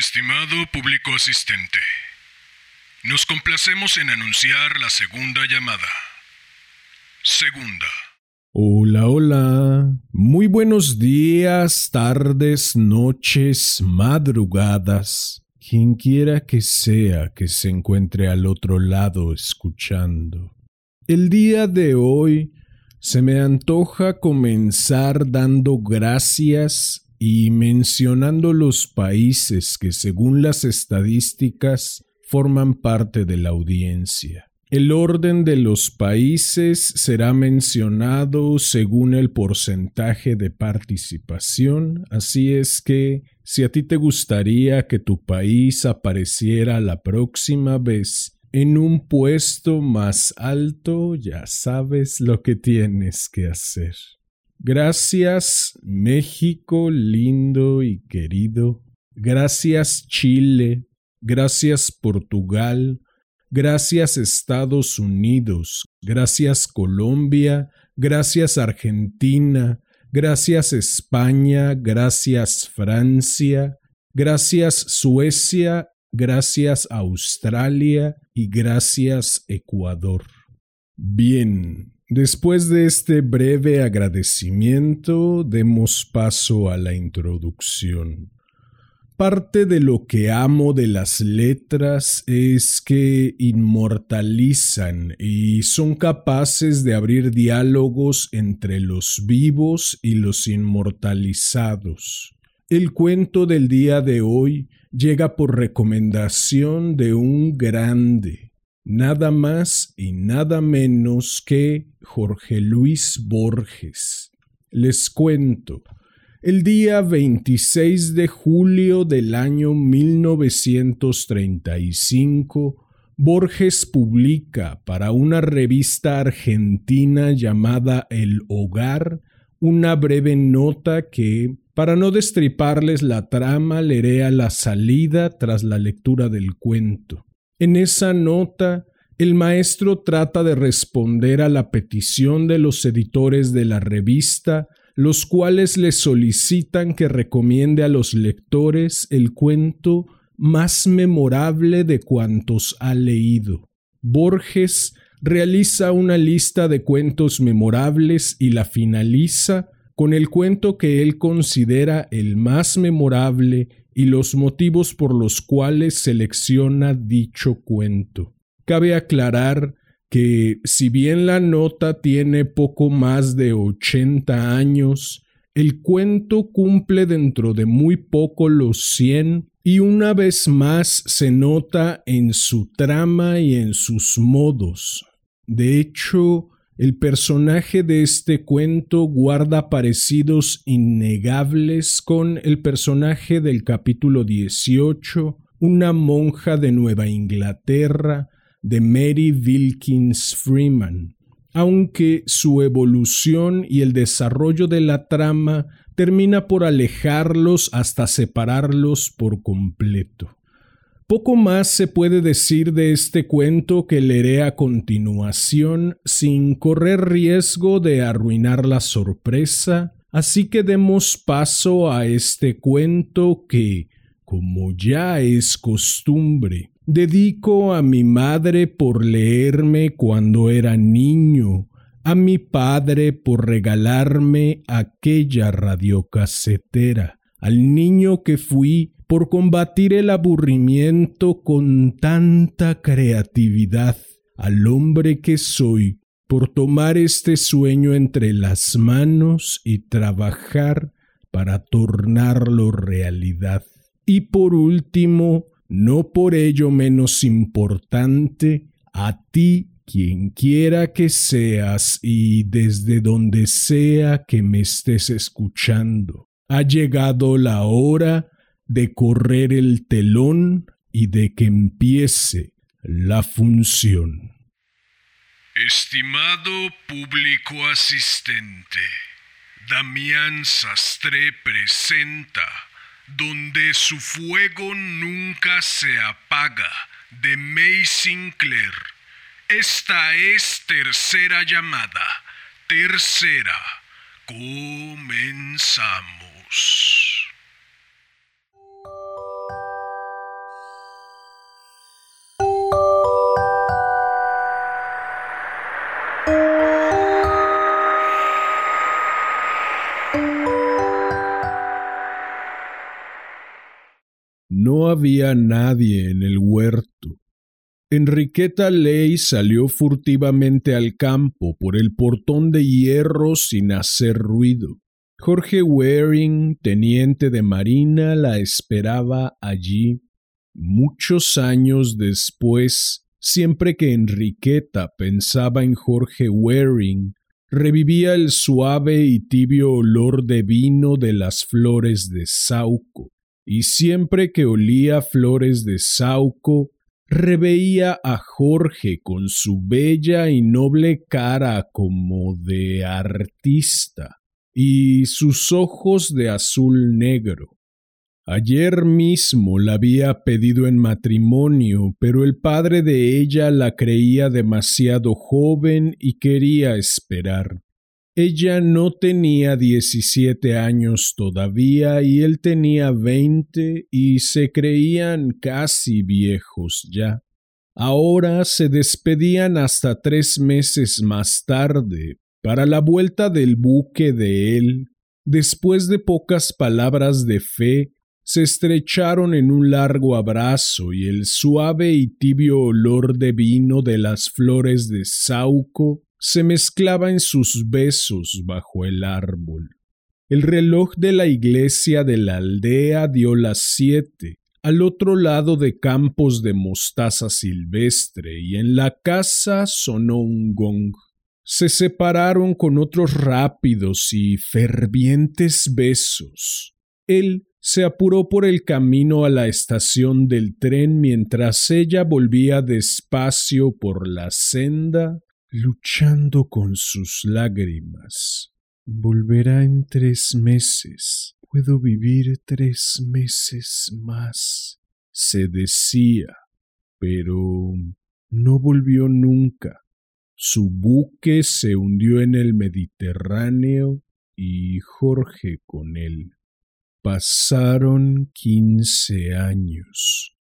Estimado público asistente, nos complacemos en anunciar la segunda llamada. Segunda. Hola, hola. Muy buenos días, tardes, noches, madrugadas. Quien quiera que sea que se encuentre al otro lado escuchando. El día de hoy se me antoja comenzar dando gracias y mencionando los países que según las estadísticas forman parte de la audiencia. El orden de los países será mencionado según el porcentaje de participación, así es que si a ti te gustaría que tu país apareciera la próxima vez en un puesto más alto, ya sabes lo que tienes que hacer. Gracias México lindo y querido. Gracias Chile. Gracias Portugal. Gracias Estados Unidos. Gracias Colombia. Gracias Argentina. Gracias España. Gracias Francia. Gracias Suecia. Gracias Australia. Y gracias Ecuador. Bien, Después de este breve agradecimiento, demos paso a la introducción. Parte de lo que amo de las letras es que inmortalizan y son capaces de abrir diálogos entre los vivos y los inmortalizados. El cuento del día de hoy llega por recomendación de un grande, nada más y nada menos que Jorge Luis Borges. Les cuento. El día 26 de julio del año 1935, Borges publica para una revista argentina llamada El Hogar una breve nota que, para no destriparles la trama, leeré a la salida tras la lectura del cuento. En esa nota, el maestro trata de responder a la petición de los editores de la revista, los cuales le solicitan que recomiende a los lectores el cuento más memorable de cuantos ha leído. Borges realiza una lista de cuentos memorables y la finaliza con el cuento que él considera el más memorable y los motivos por los cuales selecciona dicho cuento. Cabe aclarar que si bien la nota tiene poco más de 80 años, el cuento cumple dentro de muy poco los 100 y una vez más se nota en su trama y en sus modos. De hecho, el personaje de este cuento guarda parecidos innegables con el personaje del capítulo 18, una monja de Nueva Inglaterra, de Mary Wilkins Freeman, aunque su evolución y el desarrollo de la trama termina por alejarlos hasta separarlos por completo. Poco más se puede decir de este cuento que leeré a continuación sin correr riesgo de arruinar la sorpresa, así que demos paso a este cuento que, como ya es costumbre, dedico a mi madre por leerme cuando era niño, a mi padre por regalarme aquella radiocasetera, al niño que fui por combatir el aburrimiento con tanta creatividad, al hombre que soy, por tomar este sueño entre las manos y trabajar para tornarlo realidad. Y por último, no por ello menos importante, a ti quien quiera que seas y desde donde sea que me estés escuchando. Ha llegado la hora de correr el telón y de que empiece la función. Estimado público asistente, Damián Sastre presenta Donde su fuego nunca se apaga de May Sinclair. Esta es tercera llamada. Tercera. Comenzamos. Había nadie en el huerto. Enriqueta Ley salió furtivamente al campo por el portón de hierro sin hacer ruido. Jorge Waring, teniente de marina, la esperaba allí. Muchos años después, siempre que Enriqueta pensaba en Jorge Waring, revivía el suave y tibio olor de vino de las flores de Sauco, y siempre que olía flores de Sauco, reveía a Jorge con su bella y noble cara como de artista y sus ojos de azul negro. Ayer mismo la había pedido en matrimonio, pero el padre de ella la creía demasiado joven y quería esperar. Ella no tenía diecisiete años todavía y él tenía veinte y se creían casi viejos ya. Ahora se despedían hasta tres meses más tarde para la vuelta del buque de él. Después de pocas palabras de fe, se estrecharon en un largo abrazo y el suave y tibio olor de vino de las flores de Sauco se mezclaba en sus besos bajo el árbol. El reloj de la iglesia de la aldea dio las siete, al otro lado de campos de mostaza silvestre, y en la casa sonó un gong. Se separaron con otros rápidos y fervientes besos. Él se apuró por el camino a la estación del tren mientras ella volvía despacio por la senda luchando con sus lágrimas. Volverá en tres meses. Puedo vivir tres meses más, se decía, pero no volvió nunca. Su buque se hundió en el Mediterráneo y Jorge con él. Pasaron quince años.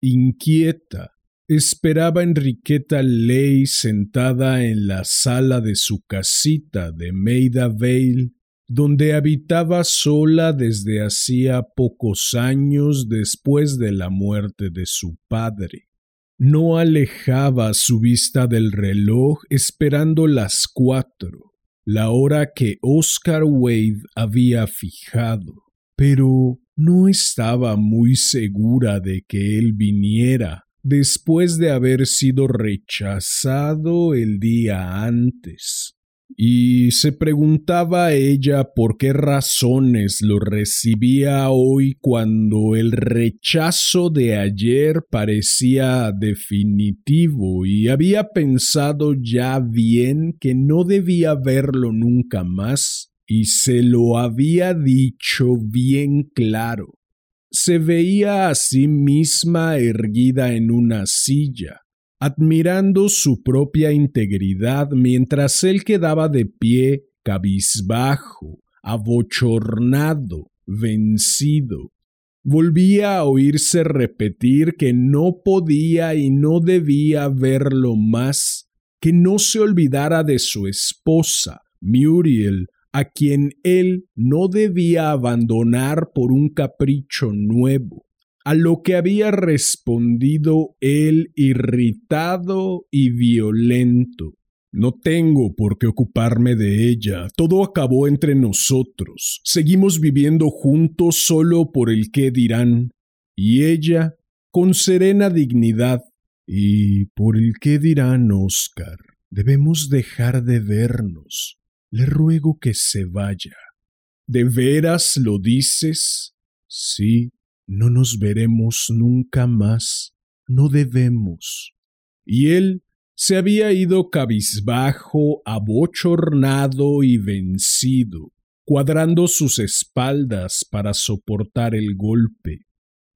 Inquieta, Esperaba Enriqueta Ley sentada en la sala de su casita de Maida Vale, donde habitaba sola desde hacía pocos años después de la muerte de su padre. No alejaba su vista del reloj esperando las cuatro, la hora que Oscar Wade había fijado, pero no estaba muy segura de que él viniera después de haber sido rechazado el día antes. Y se preguntaba ella por qué razones lo recibía hoy cuando el rechazo de ayer parecía definitivo y había pensado ya bien que no debía verlo nunca más y se lo había dicho bien claro se veía a sí misma erguida en una silla, admirando su propia integridad mientras él quedaba de pie, cabizbajo, abochornado, vencido. Volvía a oírse repetir que no podía y no debía verlo más, que no se olvidara de su esposa, Muriel, a quien él no debía abandonar por un capricho nuevo, a lo que había respondido él irritado y violento. No tengo por qué ocuparme de ella. Todo acabó entre nosotros. Seguimos viviendo juntos solo por el qué dirán. Y ella, con serena dignidad, y por el qué dirán, Oscar. Debemos dejar de vernos. Le ruego que se vaya. ¿De veras lo dices? Sí, no nos veremos nunca más. No debemos. Y él se había ido cabizbajo, abochornado y vencido, cuadrando sus espaldas para soportar el golpe.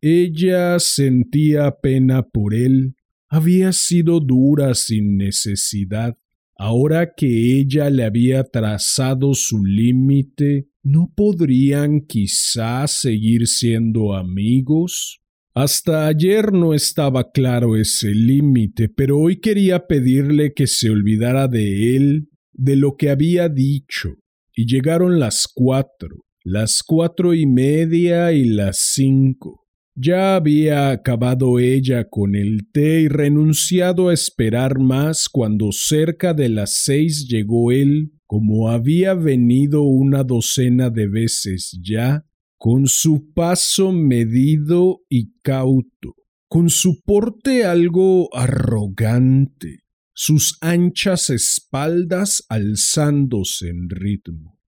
Ella sentía pena por él, había sido dura sin necesidad, Ahora que ella le había trazado su límite, ¿no podrían quizás seguir siendo amigos? Hasta ayer no estaba claro ese límite, pero hoy quería pedirle que se olvidara de él, de lo que había dicho, y llegaron las cuatro, las cuatro y media y las cinco. Ya había acabado ella con el té y renunciado a esperar más cuando cerca de las seis llegó él, como había venido una docena de veces ya, con su paso medido y cauto, con su porte algo arrogante, sus anchas espaldas alzándose en ritmo.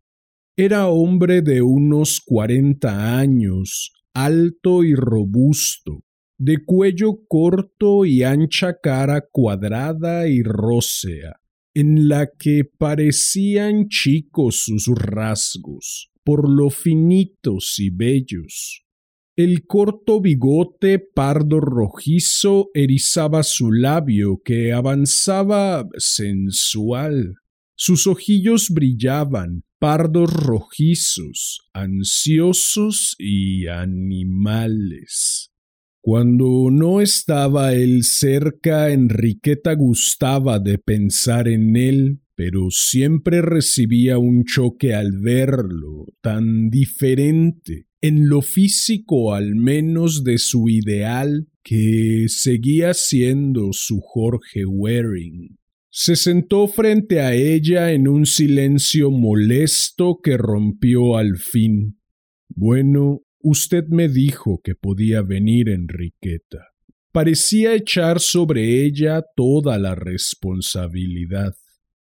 Era hombre de unos cuarenta años, alto y robusto, de cuello corto y ancha cara cuadrada y rósea, en la que parecían chicos sus rasgos, por lo finitos y bellos. El corto bigote pardo rojizo erizaba su labio que avanzaba sensual. Sus ojillos brillaban, pardos rojizos, ansiosos y animales. Cuando no estaba él cerca, Enriqueta gustaba de pensar en él, pero siempre recibía un choque al verlo, tan diferente, en lo físico al menos de su ideal, que seguía siendo su Jorge Waring. Se sentó frente a ella en un silencio molesto que rompió al fin. Bueno, usted me dijo que podía venir, Enriqueta. Parecía echar sobre ella toda la responsabilidad.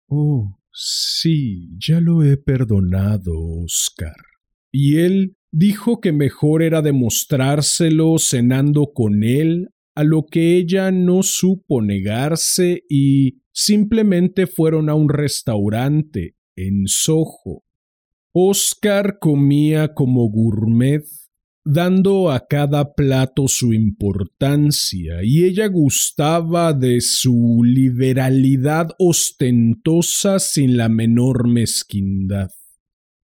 Oh, sí, ya lo he perdonado, Oscar. Y él dijo que mejor era demostrárselo cenando con él, a lo que ella no supo negarse y simplemente fueron a un restaurante en Soho. Oscar comía como gourmet, dando a cada plato su importancia, y ella gustaba de su liberalidad ostentosa sin la menor mezquindad.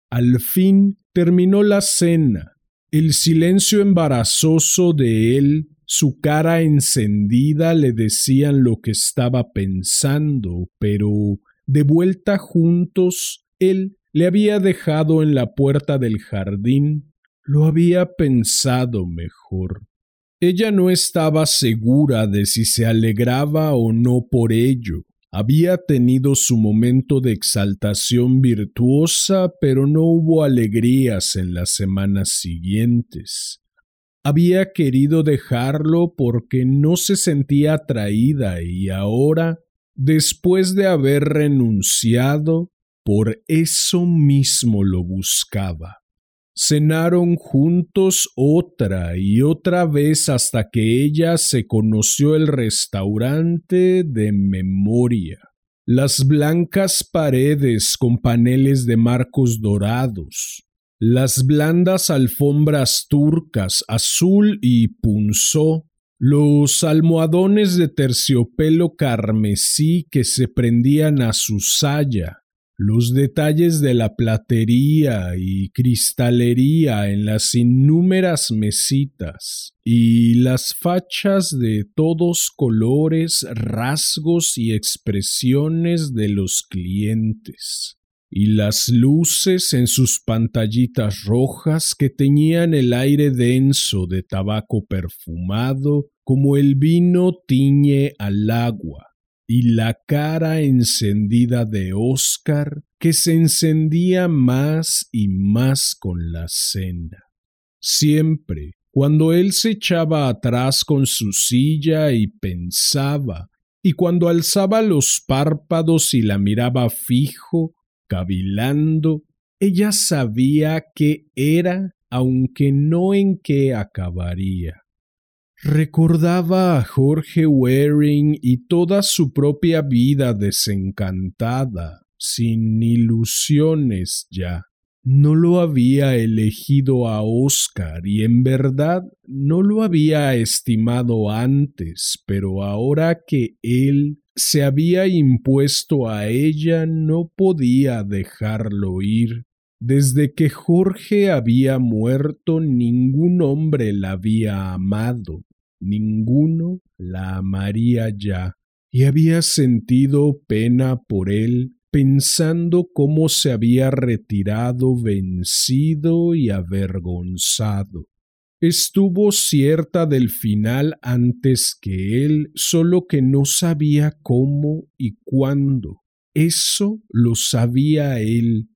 Al fin terminó la cena. El silencio embarazoso de él su cara encendida le decían lo que estaba pensando, pero de vuelta juntos, él le había dejado en la puerta del jardín, lo había pensado mejor. Ella no estaba segura de si se alegraba o no por ello. Había tenido su momento de exaltación virtuosa, pero no hubo alegrías en las semanas siguientes había querido dejarlo porque no se sentía atraída y ahora, después de haber renunciado, por eso mismo lo buscaba. Cenaron juntos otra y otra vez hasta que ella se conoció el restaurante de memoria. Las blancas paredes con paneles de marcos dorados, las blandas alfombras turcas azul y punzó, los almohadones de terciopelo carmesí que se prendían a su saya, los detalles de la platería y cristalería en las innúmeras mesitas, y las fachas de todos colores, rasgos y expresiones de los clientes y las luces en sus pantallitas rojas que teñían el aire denso de tabaco perfumado como el vino tiñe al agua, y la cara encendida de Oscar que se encendía más y más con la cena. Siempre, cuando él se echaba atrás con su silla y pensaba, y cuando alzaba los párpados y la miraba fijo, cavilando, ella sabía qué era, aunque no en qué acabaría. Recordaba a Jorge Waring y toda su propia vida desencantada, sin ilusiones ya. No lo había elegido a Oscar y en verdad no lo había estimado antes, pero ahora que él se había impuesto a ella no podía dejarlo ir. Desde que Jorge había muerto ningún hombre la había amado, ninguno la amaría ya, y había sentido pena por él pensando cómo se había retirado vencido y avergonzado. Estuvo cierta del final antes que él, solo que no sabía cómo y cuándo. Eso lo sabía él.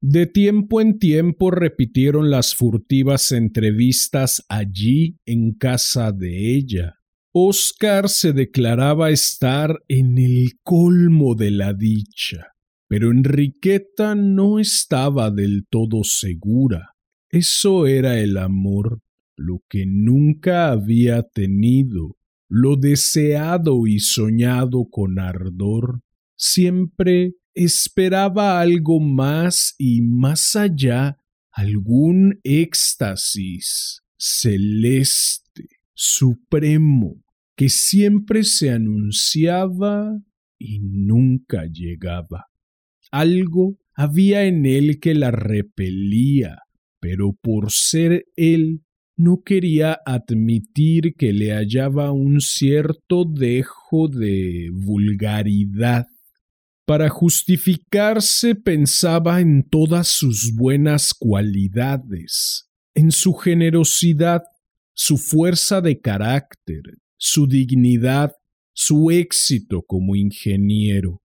De tiempo en tiempo repitieron las furtivas entrevistas allí en casa de ella. Oscar se declaraba estar en el colmo de la dicha, pero Enriqueta no estaba del todo segura. Eso era el amor, lo que nunca había tenido, lo deseado y soñado con ardor. Siempre esperaba algo más y más allá, algún éxtasis celeste, supremo, que siempre se anunciaba y nunca llegaba. Algo había en él que la repelía, pero por ser él no quería admitir que le hallaba un cierto dejo de vulgaridad. Para justificarse pensaba en todas sus buenas cualidades, en su generosidad, su fuerza de carácter, su dignidad, su éxito como ingeniero.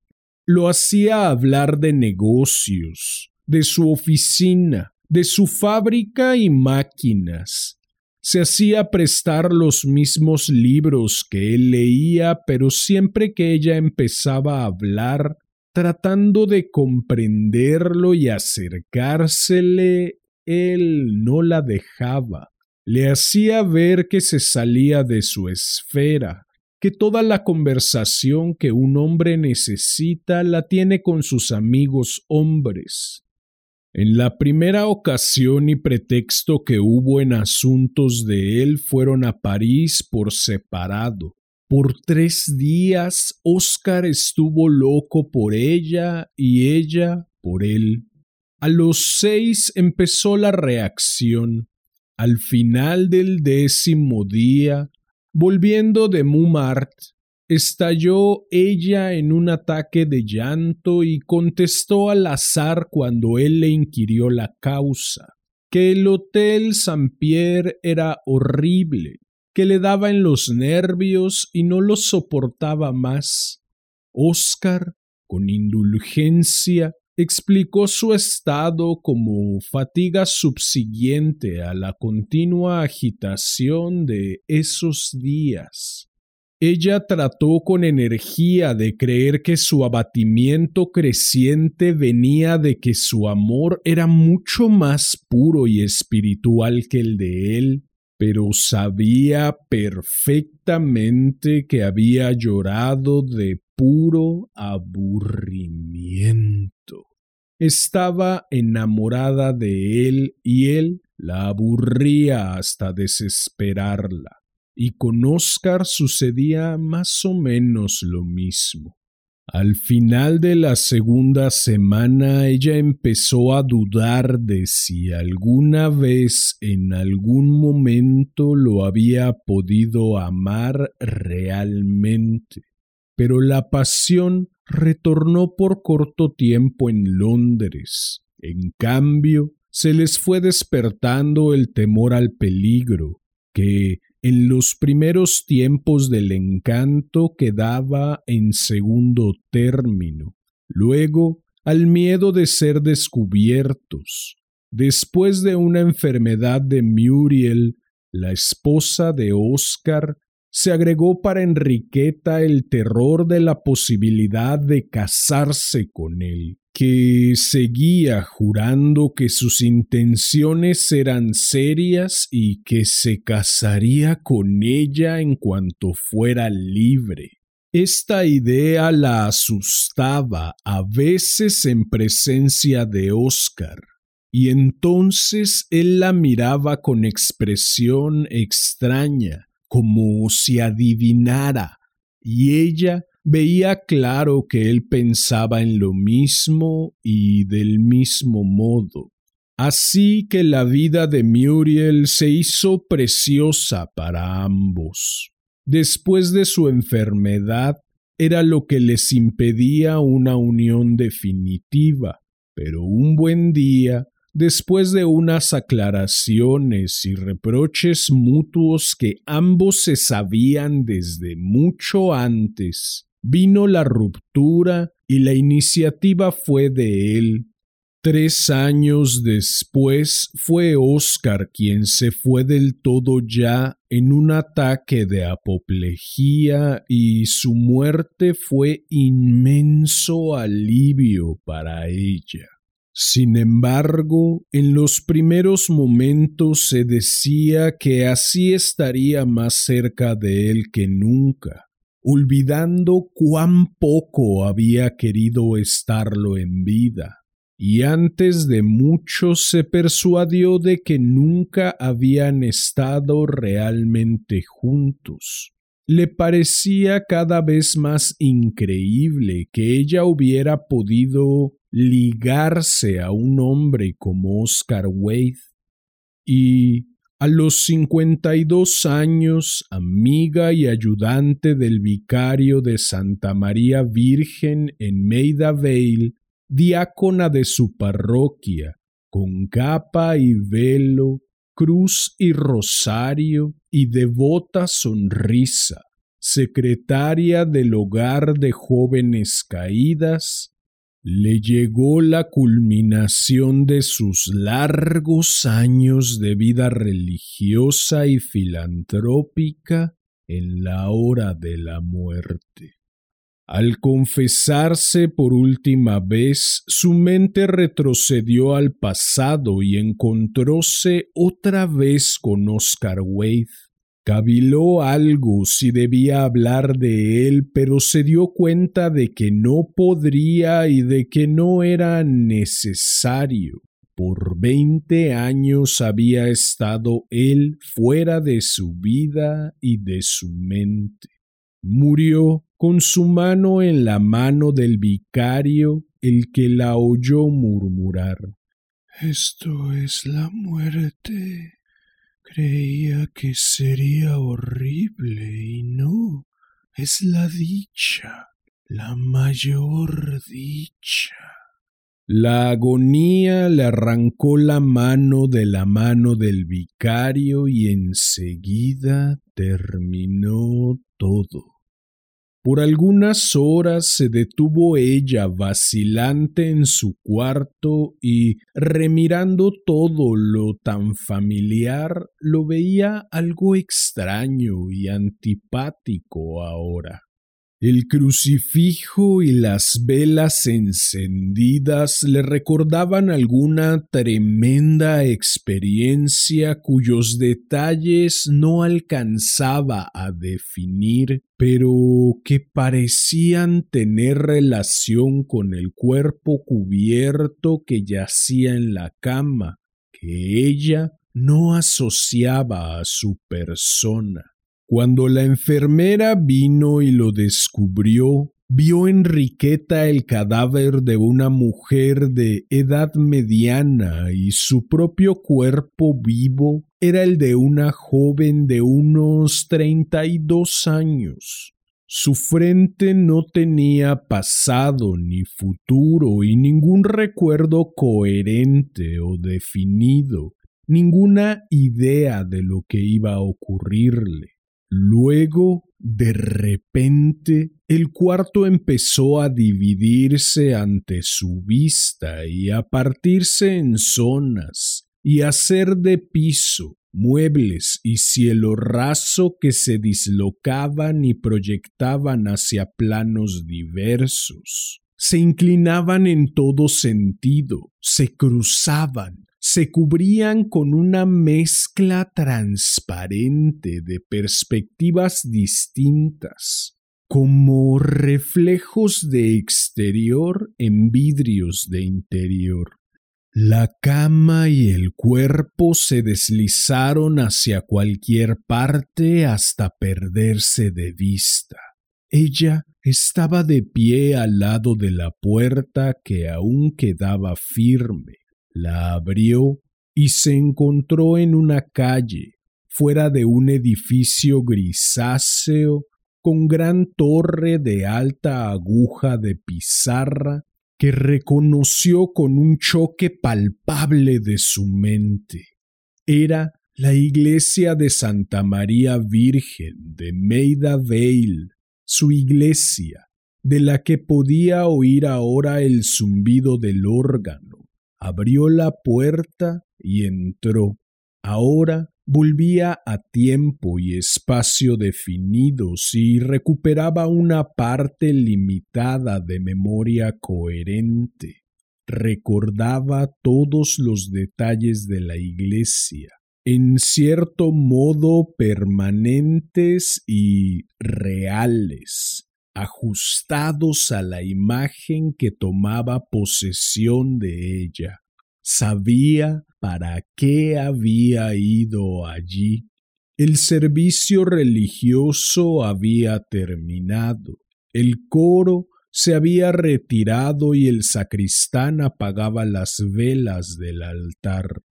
Lo hacía hablar de negocios, de su oficina, de su fábrica y máquinas. Se hacía prestar los mismos libros que él leía, pero siempre que ella empezaba a hablar, tratando de comprenderlo y acercársele, él no la dejaba. Le hacía ver que se salía de su esfera, que toda la conversación que un hombre necesita la tiene con sus amigos hombres. En la primera ocasión y pretexto que hubo en asuntos de él fueron a París por separado. Por tres días Oscar estuvo loco por ella y ella por él. A los seis empezó la reacción. Al final del décimo día, volviendo de Montmartre, estalló ella en un ataque de llanto y contestó al azar cuando él le inquirió la causa, que el Hotel Saint Pierre era horrible, le daba en los nervios y no lo soportaba más. Oscar, con indulgencia, explicó su estado como fatiga subsiguiente a la continua agitación de esos días. Ella trató con energía de creer que su abatimiento creciente venía de que su amor era mucho más puro y espiritual que el de él, pero sabía perfectamente que había llorado de puro aburrimiento. Estaba enamorada de él y él la aburría hasta desesperarla. Y con Oscar sucedía más o menos lo mismo. Al final de la segunda semana ella empezó a dudar de si alguna vez en algún momento lo había podido amar realmente. Pero la pasión retornó por corto tiempo en Londres. En cambio, se les fue despertando el temor al peligro, que en los primeros tiempos del encanto quedaba en segundo término, luego al miedo de ser descubiertos. Después de una enfermedad de Muriel, la esposa de Oscar, se agregó para Enriqueta el terror de la posibilidad de casarse con él que seguía jurando que sus intenciones eran serias y que se casaría con ella en cuanto fuera libre. Esta idea la asustaba a veces en presencia de Oscar, y entonces él la miraba con expresión extraña, como si adivinara, y ella veía claro que él pensaba en lo mismo y del mismo modo. Así que la vida de Muriel se hizo preciosa para ambos. Después de su enfermedad, era lo que les impedía una unión definitiva, pero un buen día después de unas aclaraciones y reproches mutuos que ambos se sabían desde mucho antes, vino la ruptura y la iniciativa fue de él. Tres años después fue Oscar quien se fue del todo ya en un ataque de apoplejía y su muerte fue inmenso alivio para ella. Sin embargo, en los primeros momentos se decía que así estaría más cerca de él que nunca, olvidando cuán poco había querido estarlo en vida, y antes de mucho se persuadió de que nunca habían estado realmente juntos. Le parecía cada vez más increíble que ella hubiera podido ligarse a un hombre como Oscar Wade y a los cincuenta y dos años, amiga y ayudante del vicario de Santa María Virgen en Maida Vale, diácona de su parroquia, con capa y velo, cruz y rosario y devota sonrisa, secretaria del hogar de jóvenes caídas, le llegó la culminación de sus largos años de vida religiosa y filantrópica en la hora de la muerte. Al confesarse por última vez, su mente retrocedió al pasado y encontróse otra vez con Oscar Wade, Caviló algo si debía hablar de él, pero se dio cuenta de que no podría y de que no era necesario. Por veinte años había estado él fuera de su vida y de su mente. Murió con su mano en la mano del vicario, el que la oyó murmurar Esto es la muerte. Creía que sería horrible y no, es la dicha, la mayor dicha. La agonía le arrancó la mano de la mano del vicario y enseguida terminó todo. Por algunas horas se detuvo ella vacilante en su cuarto y, remirando todo lo tan familiar, lo veía algo extraño y antipático ahora. El crucifijo y las velas encendidas le recordaban alguna tremenda experiencia cuyos detalles no alcanzaba a definir, pero que parecían tener relación con el cuerpo cubierto que yacía en la cama, que ella no asociaba a su persona. Cuando la enfermera vino y lo descubrió, vio Enriqueta el cadáver de una mujer de edad mediana y su propio cuerpo vivo era el de una joven de unos treinta y dos años. Su frente no tenía pasado ni futuro y ningún recuerdo coherente o definido, ninguna idea de lo que iba a ocurrirle. Luego, de repente, el cuarto empezó a dividirse ante su vista y a partirse en zonas y a de piso, muebles y cielo raso que se dislocaban y proyectaban hacia planos diversos. Se inclinaban en todo sentido, se cruzaban, se cubrían con una mezcla transparente de perspectivas distintas, como reflejos de exterior en vidrios de interior. La cama y el cuerpo se deslizaron hacia cualquier parte hasta perderse de vista. Ella estaba de pie al lado de la puerta que aún quedaba firme, la abrió y se encontró en una calle, fuera de un edificio grisáceo con gran torre de alta aguja de pizarra que reconoció con un choque palpable de su mente. Era la iglesia de Santa María Virgen de Maida Vale, su iglesia, de la que podía oír ahora el zumbido del órgano. Abrió la puerta y entró. Ahora volvía a tiempo y espacio definidos y recuperaba una parte limitada de memoria coherente. Recordaba todos los detalles de la iglesia, en cierto modo permanentes y reales, ajustados a la imagen que tomaba posesión de ella. Sabía para qué había ido allí. El servicio religioso había terminado. El coro se había retirado y el sacristán apagaba las velas del altar.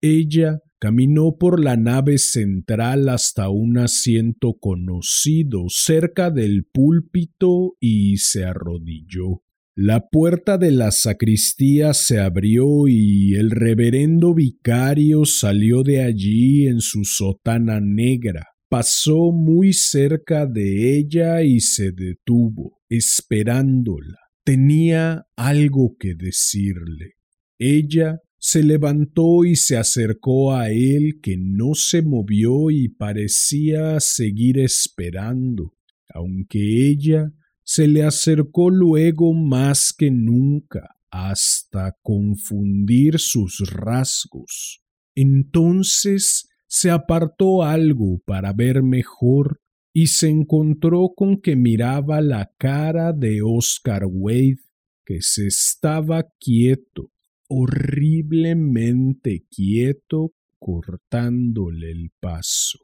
Ella caminó por la nave central hasta un asiento conocido cerca del púlpito y se arrodilló. La puerta de la sacristía se abrió y el reverendo vicario salió de allí en su sotana negra. Pasó muy cerca de ella y se detuvo, esperándola. Tenía algo que decirle. Ella se levantó y se acercó a él que no se movió y parecía seguir esperando, aunque ella se le acercó luego más que nunca hasta confundir sus rasgos. Entonces se apartó algo para ver mejor y se encontró con que miraba la cara de Oscar Wade, que se estaba quieto, horriblemente quieto, cortándole el paso.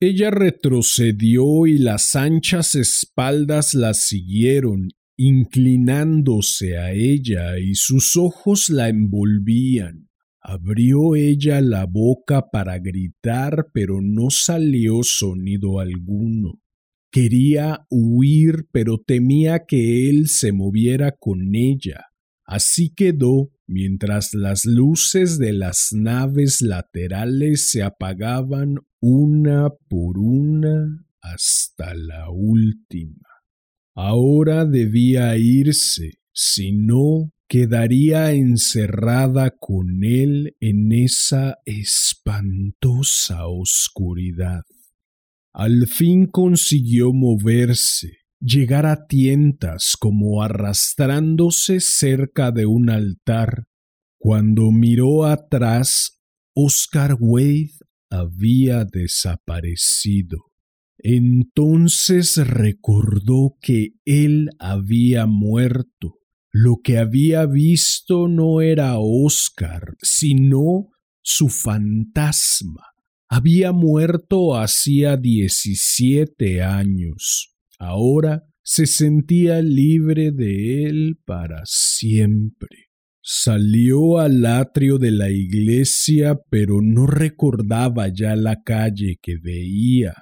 Ella retrocedió y las anchas espaldas la siguieron, inclinándose a ella y sus ojos la envolvían. Abrió ella la boca para gritar, pero no salió sonido alguno. Quería huir, pero temía que él se moviera con ella. Así quedó mientras las luces de las naves laterales se apagaban una por una hasta la última. Ahora debía irse, si no quedaría encerrada con él en esa espantosa oscuridad. Al fin consiguió moverse, llegar a tientas como arrastrándose cerca de un altar. Cuando miró atrás, Oscar Wade había desaparecido. Entonces recordó que él había muerto. Lo que había visto no era Oscar, sino su fantasma. Había muerto hacía diecisiete años. Ahora se sentía libre de él para siempre. Salió al atrio de la iglesia, pero no recordaba ya la calle que veía.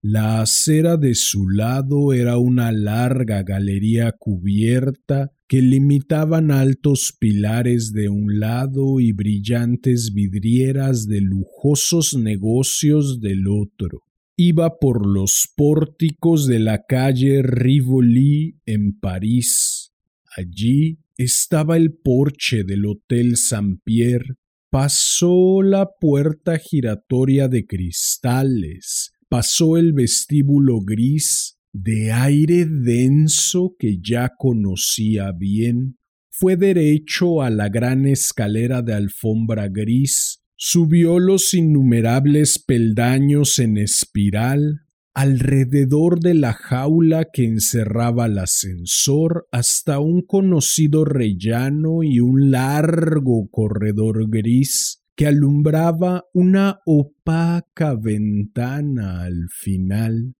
La acera de su lado era una larga galería cubierta que limitaban altos pilares de un lado y brillantes vidrieras de lujosos negocios del otro iba por los pórticos de la calle Rivoli en París. Allí estaba el porche del Hotel Saint-Pierre. Pasó la puerta giratoria de cristales, pasó el vestíbulo gris de aire denso que ya conocía bien, fue derecho a la gran escalera de alfombra gris Subió los innumerables peldaños en espiral alrededor de la jaula que encerraba el ascensor hasta un conocido rellano y un largo corredor gris que alumbraba una opaca ventana al final.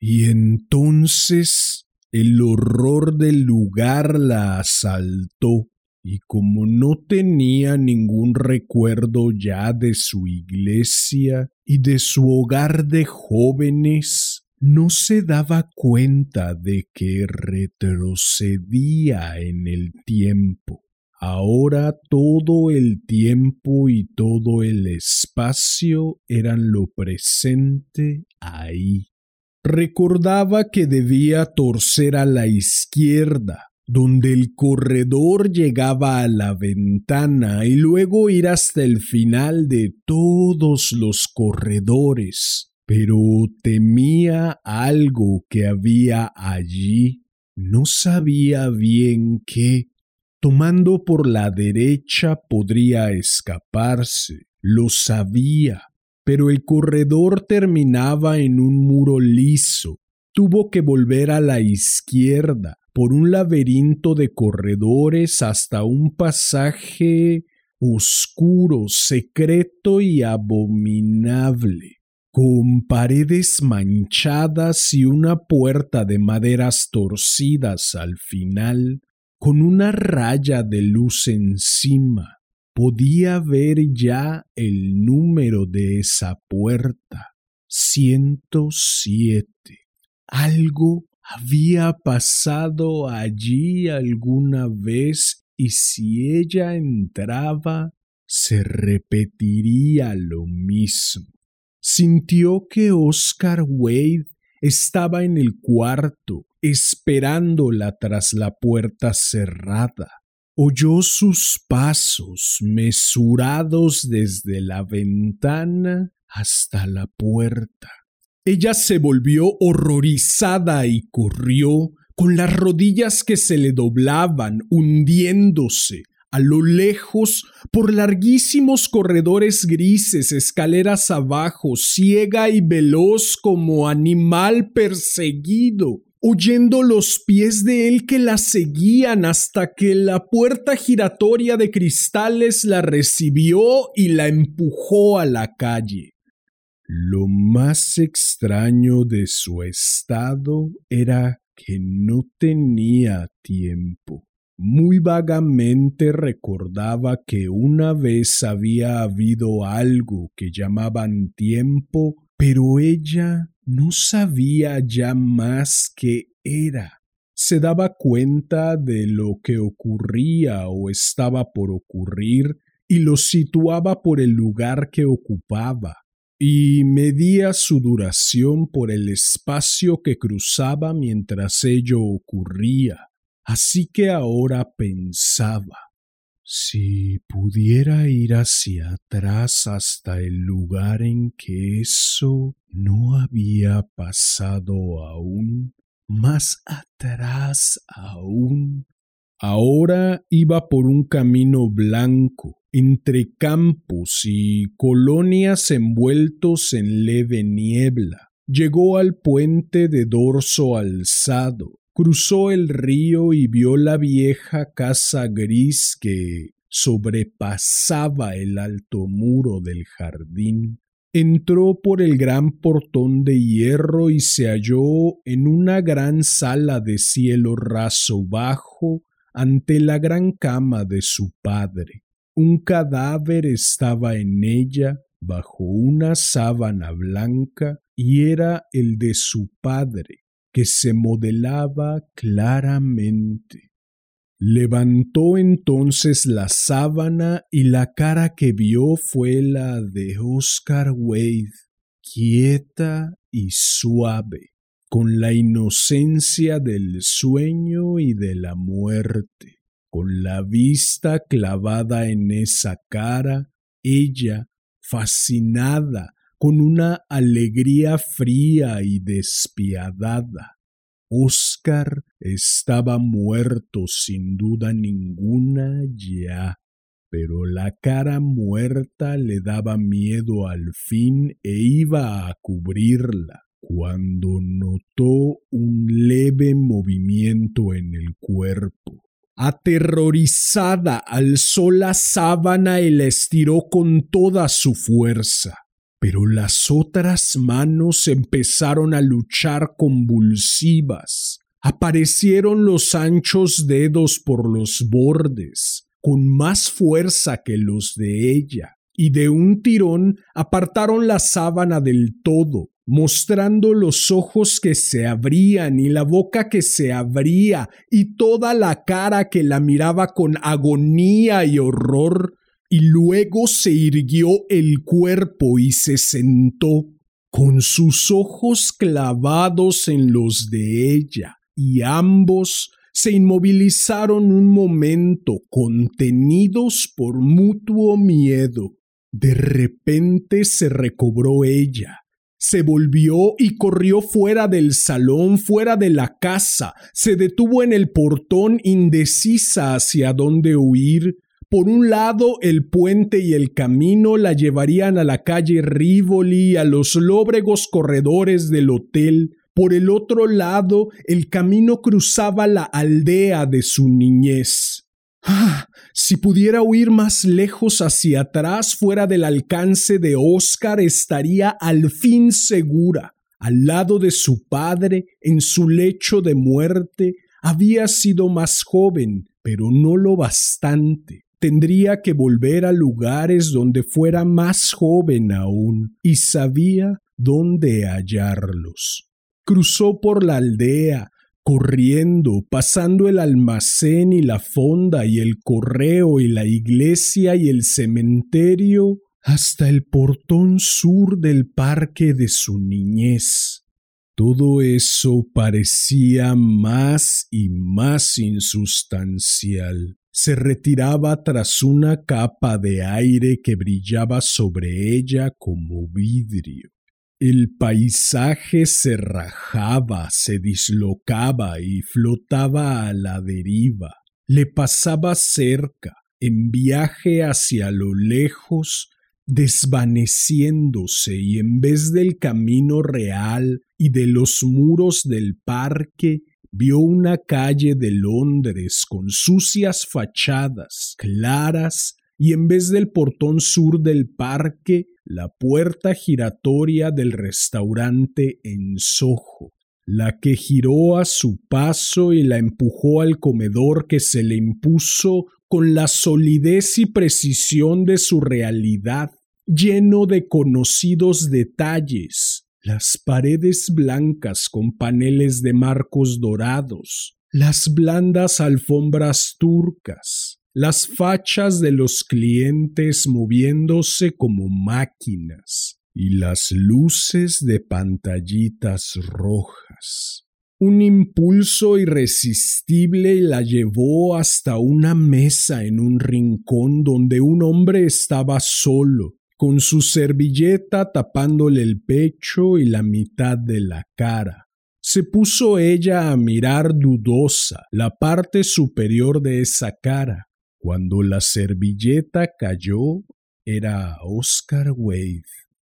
Y entonces el horror del lugar la asaltó y como no tenía ningún recuerdo ya de su iglesia y de su hogar de jóvenes, no se daba cuenta de que retrocedía en el tiempo. Ahora todo el tiempo y todo el espacio eran lo presente ahí. Recordaba que debía torcer a la izquierda, donde el corredor llegaba a la ventana y luego ir hasta el final de todos los corredores pero temía algo que había allí. No sabía bien qué. Tomando por la derecha podría escaparse. Lo sabía. Pero el corredor terminaba en un muro liso. Tuvo que volver a la izquierda por un laberinto de corredores hasta un pasaje oscuro, secreto y abominable con paredes manchadas y una puerta de maderas torcidas al final, con una raya de luz encima. Podía ver ya el número de esa puerta. 107. Algo había pasado allí alguna vez y si ella entraba, se repetiría lo mismo. Sintió que Oscar Wade estaba en el cuarto, esperándola tras la puerta cerrada. Oyó sus pasos mesurados desde la ventana hasta la puerta. Ella se volvió horrorizada y corrió, con las rodillas que se le doblaban, hundiéndose, a lo lejos, por larguísimos corredores grises, escaleras abajo, ciega y veloz como animal perseguido, oyendo los pies de él que la seguían hasta que la puerta giratoria de cristales la recibió y la empujó a la calle. Lo más extraño de su estado era que no tenía tiempo. Muy vagamente recordaba que una vez había habido algo que llamaban tiempo, pero ella no sabía ya más qué era. Se daba cuenta de lo que ocurría o estaba por ocurrir y lo situaba por el lugar que ocupaba, y medía su duración por el espacio que cruzaba mientras ello ocurría. Así que ahora pensaba, si pudiera ir hacia atrás hasta el lugar en que eso no había pasado aún, más atrás aún. Ahora iba por un camino blanco, entre campos y colonias envueltos en leve niebla. Llegó al puente de dorso alzado, cruzó el río y vio la vieja casa gris que sobrepasaba el alto muro del jardín. Entró por el gran portón de hierro y se halló en una gran sala de cielo raso bajo ante la gran cama de su padre. Un cadáver estaba en ella bajo una sábana blanca y era el de su padre, que se modelaba claramente. Levantó entonces la sábana y la cara que vio fue la de Oscar Wade, quieta y suave, con la inocencia del sueño y de la muerte. Con la vista clavada en esa cara, ella, fascinada, con una alegría fría y despiadada. Oscar estaba muerto sin duda ninguna ya, pero la cara muerta le daba miedo al fin e iba a cubrirla cuando notó un leve movimiento en el cuerpo. Aterrorizada alzó la sábana y la estiró con toda su fuerza pero las otras manos empezaron a luchar convulsivas. Aparecieron los anchos dedos por los bordes, con más fuerza que los de ella, y de un tirón apartaron la sábana del todo, mostrando los ojos que se abrían y la boca que se abría y toda la cara que la miraba con agonía y horror, y luego se irguió el cuerpo y se sentó, con sus ojos clavados en los de ella, y ambos se inmovilizaron un momento contenidos por mutuo miedo. De repente se recobró ella, se volvió y corrió fuera del salón, fuera de la casa, se detuvo en el portón indecisa hacia dónde huir. Por un lado, el puente y el camino la llevarían a la calle Rivoli, a los lóbregos corredores del hotel. Por el otro lado, el camino cruzaba la aldea de su niñez. Ah, si pudiera huir más lejos hacia atrás, fuera del alcance de Oscar, estaría al fin segura. Al lado de su padre, en su lecho de muerte, había sido más joven, pero no lo bastante. Tendría que volver a lugares donde fuera más joven aún, y sabía dónde hallarlos. Cruzó por la aldea, corriendo, pasando el almacén y la fonda y el correo y la iglesia y el cementerio, hasta el portón sur del parque de su niñez. Todo eso parecía más y más insustancial. Se retiraba tras una capa de aire que brillaba sobre ella como vidrio. El paisaje se rajaba, se dislocaba y flotaba a la deriva. Le pasaba cerca, en viaje hacia lo lejos, desvaneciéndose y en vez del camino real y de los muros del parque, vio una calle de Londres con sucias fachadas, claras, y en vez del portón sur del parque, la puerta giratoria del restaurante en Soho, la que giró a su paso y la empujó al comedor que se le impuso con la solidez y precisión de su realidad, lleno de conocidos detalles, las paredes blancas con paneles de marcos dorados, las blandas alfombras turcas, las fachas de los clientes moviéndose como máquinas y las luces de pantallitas rojas. Un impulso irresistible la llevó hasta una mesa en un rincón donde un hombre estaba solo, con su servilleta tapándole el pecho y la mitad de la cara. Se puso ella a mirar dudosa la parte superior de esa cara, cuando la servilleta cayó, era Oscar Wade.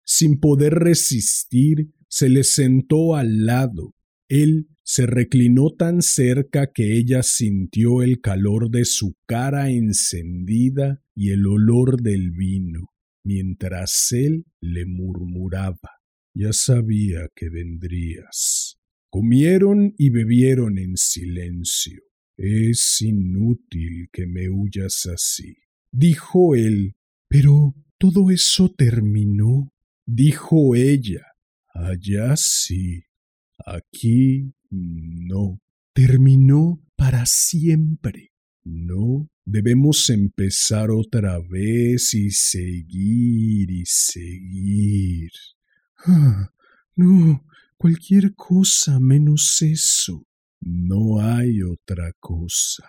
Sin poder resistir, se le sentó al lado. Él se reclinó tan cerca que ella sintió el calor de su cara encendida y el olor del vino, mientras él le murmuraba Ya sabía que vendrías. Comieron y bebieron en silencio. Es inútil que me huyas así, dijo él. Pero todo eso terminó, dijo ella. Allá sí, aquí no. Terminó para siempre. No, debemos empezar otra vez y seguir y seguir. Ah, no, cualquier cosa menos eso. No hay otra cosa.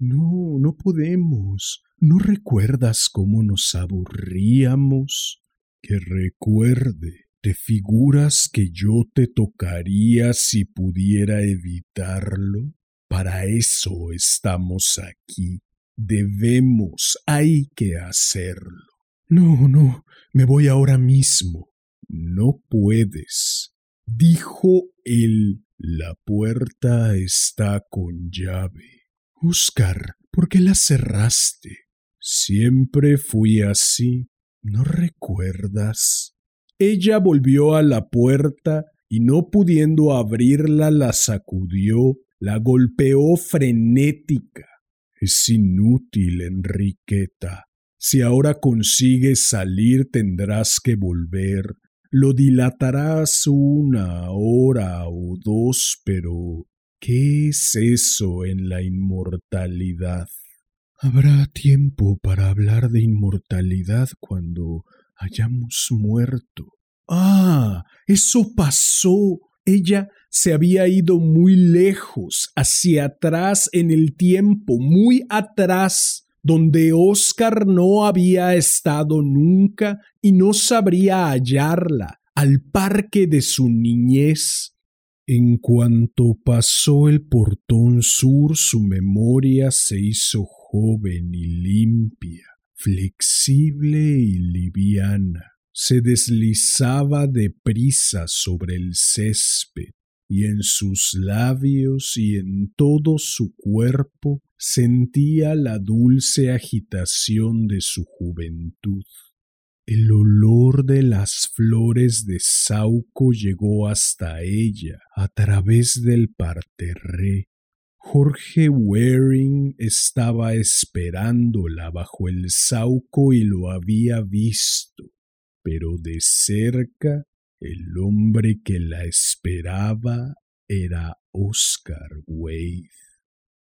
No, no podemos. ¿No recuerdas cómo nos aburríamos? Que recuerde, ¿te figuras que yo te tocaría si pudiera evitarlo? Para eso estamos aquí. Debemos, hay que hacerlo. No, no, me voy ahora mismo. No puedes, dijo él la puerta está con llave. Oscar, ¿por qué la cerraste? Siempre fui así. ¿No recuerdas? Ella volvió a la puerta y no pudiendo abrirla la sacudió, la golpeó frenética. Es inútil, Enriqueta. Si ahora consigues salir tendrás que volver. Lo dilatarás una hora o dos, pero ¿qué es eso en la inmortalidad? Habrá tiempo para hablar de inmortalidad cuando hayamos muerto. Ah, eso pasó. Ella se había ido muy lejos, hacia atrás en el tiempo, muy atrás, donde Oscar no había estado nunca y no sabría hallarla, al parque de su niñez. En cuanto pasó el portón sur, su memoria se hizo joven y limpia, flexible y liviana. Se deslizaba deprisa sobre el césped, y en sus labios y en todo su cuerpo sentía la dulce agitación de su juventud. El olor de las flores de Sauco llegó hasta ella a través del parterré. Jorge Waring estaba esperándola bajo el sauco y lo había visto, pero de cerca el hombre que la esperaba era Oscar Wade.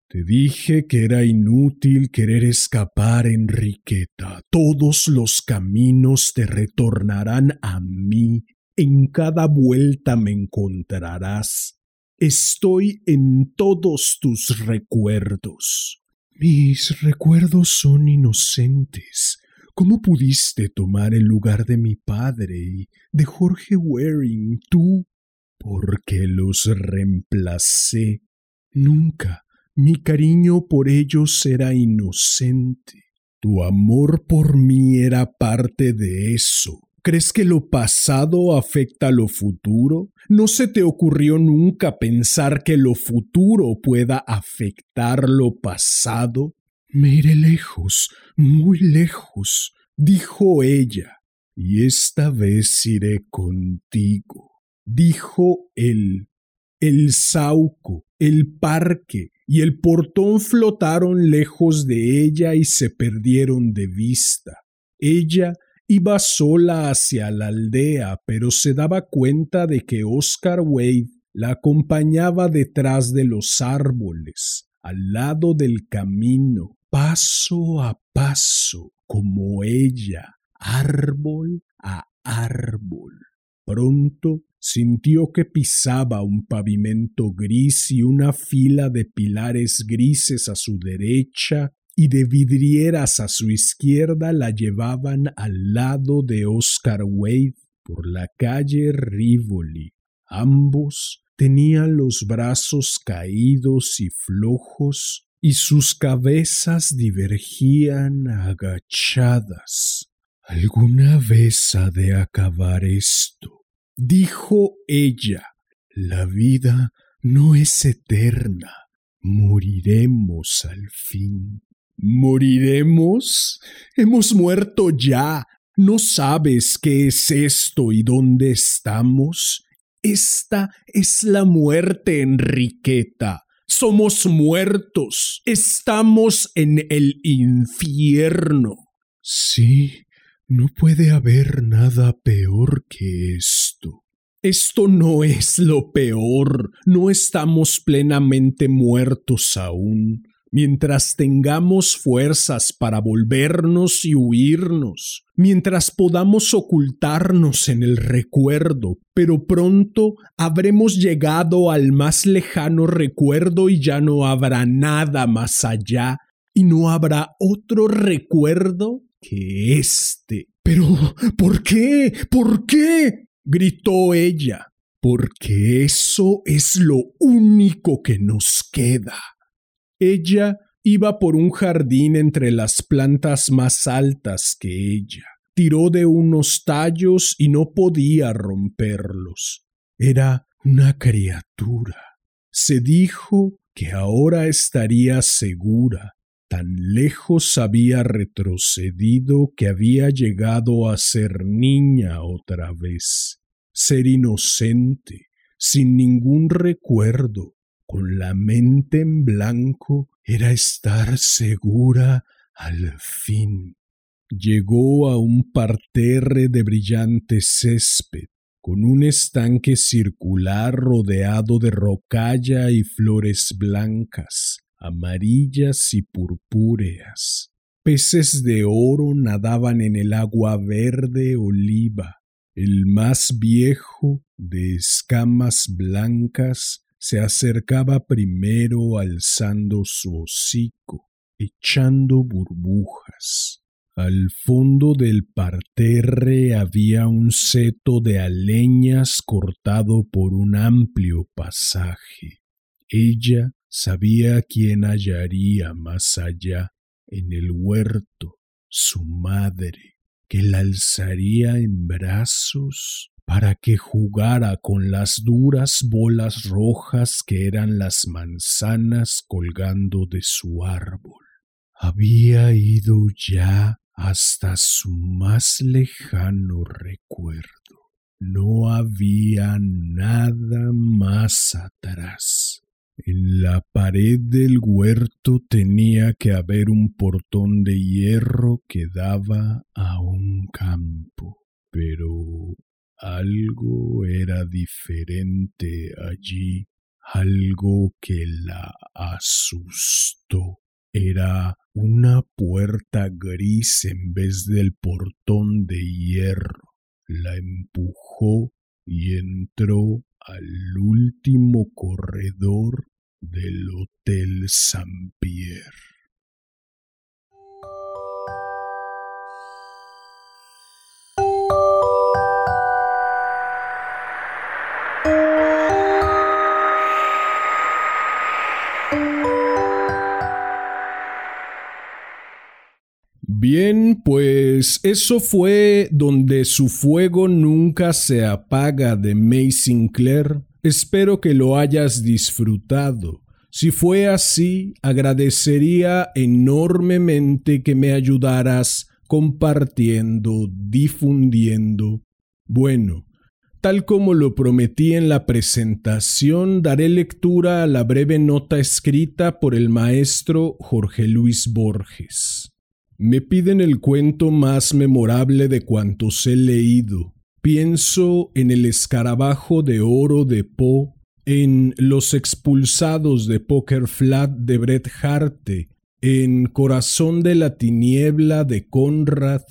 Te dije que era inútil querer escapar, Enriqueta. Todos los caminos te retornarán a mí. En cada vuelta me encontrarás. Estoy en todos tus recuerdos. Mis recuerdos son inocentes. ¿Cómo pudiste tomar el lugar de mi padre y de Jorge Waring, tú? Porque los reemplacé. Nunca. Mi cariño por ellos era inocente. Tu amor por mí era parte de eso. ¿Crees que lo pasado afecta a lo futuro? ¿No se te ocurrió nunca pensar que lo futuro pueda afectar lo pasado? Me iré lejos, muy lejos, dijo ella, y esta vez iré contigo, dijo él. El sauco, el parque y el portón flotaron lejos de ella y se perdieron de vista. Ella iba sola hacia la aldea, pero se daba cuenta de que Oscar Wade la acompañaba detrás de los árboles, al lado del camino, paso a paso, como ella, árbol a árbol. Pronto sintió que pisaba un pavimento gris y una fila de pilares grises a su derecha y de vidrieras a su izquierda la llevaban al lado de Oscar Wade por la calle Rivoli. Ambos tenían los brazos caídos y flojos y sus cabezas divergían agachadas. ¿Alguna vez ha de acabar esto? dijo ella. La vida no es eterna. Moriremos al fin. ¿Moriremos? Hemos muerto ya. ¿No sabes qué es esto y dónde estamos? Esta es la muerte, Enriqueta. Somos muertos. Estamos en el infierno. Sí, no puede haber nada peor que esto. Esto no es lo peor. No estamos plenamente muertos aún mientras tengamos fuerzas para volvernos y huirnos, mientras podamos ocultarnos en el recuerdo, pero pronto habremos llegado al más lejano recuerdo y ya no habrá nada más allá, y no habrá otro recuerdo que este. Pero, ¿por qué? ¿Por qué? gritó ella. Porque eso es lo único que nos queda. Ella iba por un jardín entre las plantas más altas que ella. Tiró de unos tallos y no podía romperlos. Era una criatura. Se dijo que ahora estaría segura. Tan lejos había retrocedido que había llegado a ser niña otra vez, ser inocente, sin ningún recuerdo, con la mente en blanco era estar segura al fin. Llegó a un parterre de brillante césped. con un estanque circular rodeado de rocalla y flores blancas, amarillas y purpúreas. Peces de oro nadaban en el agua verde oliva. El más viejo, de escamas blancas, se acercaba primero alzando su hocico, echando burbujas. Al fondo del parterre había un seto de aleñas cortado por un amplio pasaje. Ella sabía quién hallaría más allá, en el huerto, su madre, que la alzaría en brazos para que jugara con las duras bolas rojas que eran las manzanas colgando de su árbol. Había ido ya hasta su más lejano recuerdo. No había nada más atrás. En la pared del huerto tenía que haber un portón de hierro que daba a un campo, pero algo era diferente allí, algo que la asustó. Era una puerta gris en vez del portón de hierro. La empujó y entró al último corredor del Hotel Saint Bien, pues eso fue donde su fuego nunca se apaga de May Sinclair. Espero que lo hayas disfrutado. Si fue así, agradecería enormemente que me ayudaras compartiendo, difundiendo. Bueno, tal como lo prometí en la presentación, daré lectura a la breve nota escrita por el maestro Jorge Luis Borges. Me piden el cuento más memorable de cuantos he leído. Pienso en el escarabajo de oro de Poe, en Los expulsados de Poker Flat de Bret Harte, en Corazón de la tiniebla de Conrad,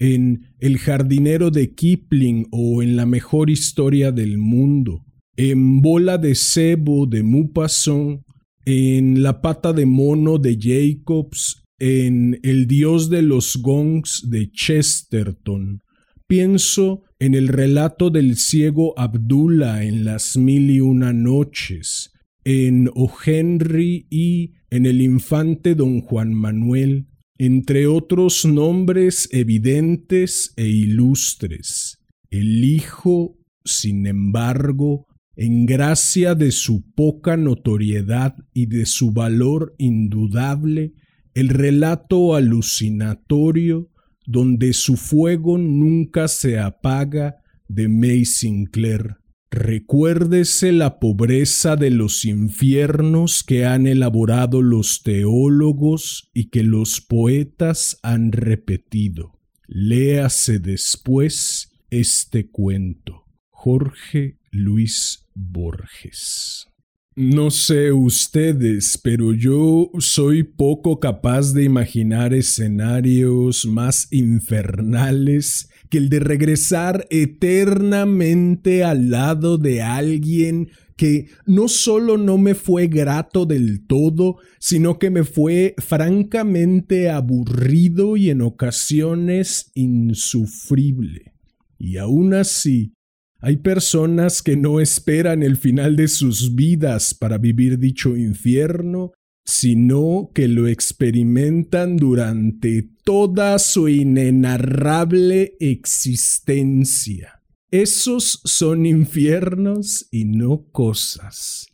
en El jardinero de Kipling o en La mejor historia del mundo, en Bola de cebo de Maupassant, en La pata de mono de Jacobs, en El dios de los gongs de Chesterton. Pienso en el relato del ciego Abdullah en las mil y una noches, en O. Henry y en el infante don Juan Manuel, entre otros nombres evidentes e ilustres. El hijo, sin embargo, en gracia de su poca notoriedad y de su valor indudable, el relato alucinatorio donde su fuego nunca se apaga de May Sinclair. Recuérdese la pobreza de los infiernos que han elaborado los teólogos y que los poetas han repetido. Léase después este cuento. Jorge Luis Borges. No sé ustedes, pero yo soy poco capaz de imaginar escenarios más infernales que el de regresar eternamente al lado de alguien que no solo no me fue grato del todo, sino que me fue francamente aburrido y en ocasiones insufrible. Y aún así, hay personas que no esperan el final de sus vidas para vivir dicho infierno, sino que lo experimentan durante toda su inenarrable existencia. Esos son infiernos y no cosas.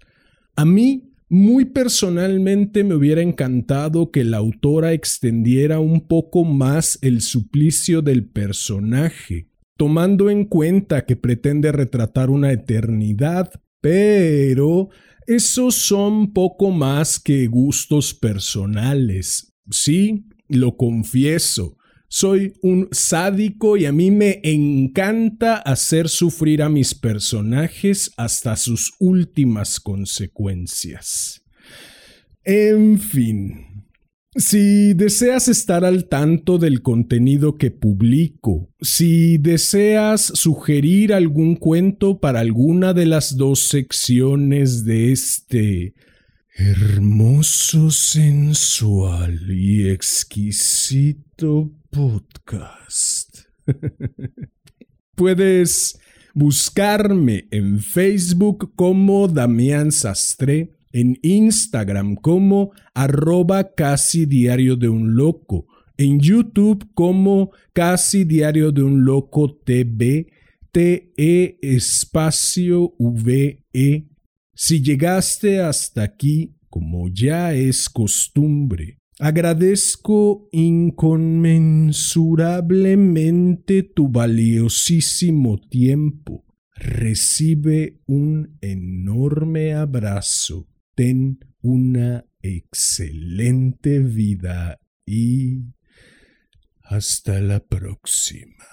A mí, muy personalmente, me hubiera encantado que la autora extendiera un poco más el suplicio del personaje, tomando en cuenta que pretende retratar una eternidad, pero esos son poco más que gustos personales. Sí, lo confieso, Soy un sádico y a mí me encanta hacer sufrir a mis personajes hasta sus últimas consecuencias. En fin, si deseas estar al tanto del contenido que publico, si deseas sugerir algún cuento para alguna de las dos secciones de este hermoso, sensual y exquisito podcast. Puedes buscarme en Facebook como Damián Sastre, en Instagram como arroba casi diario de un loco, en YouTube como casi diario de un loco TV, TE espacio VE. Si llegaste hasta aquí, como ya es costumbre, Agradezco inconmensurablemente tu valiosísimo tiempo. Recibe un enorme abrazo. Ten una excelente vida y hasta la próxima.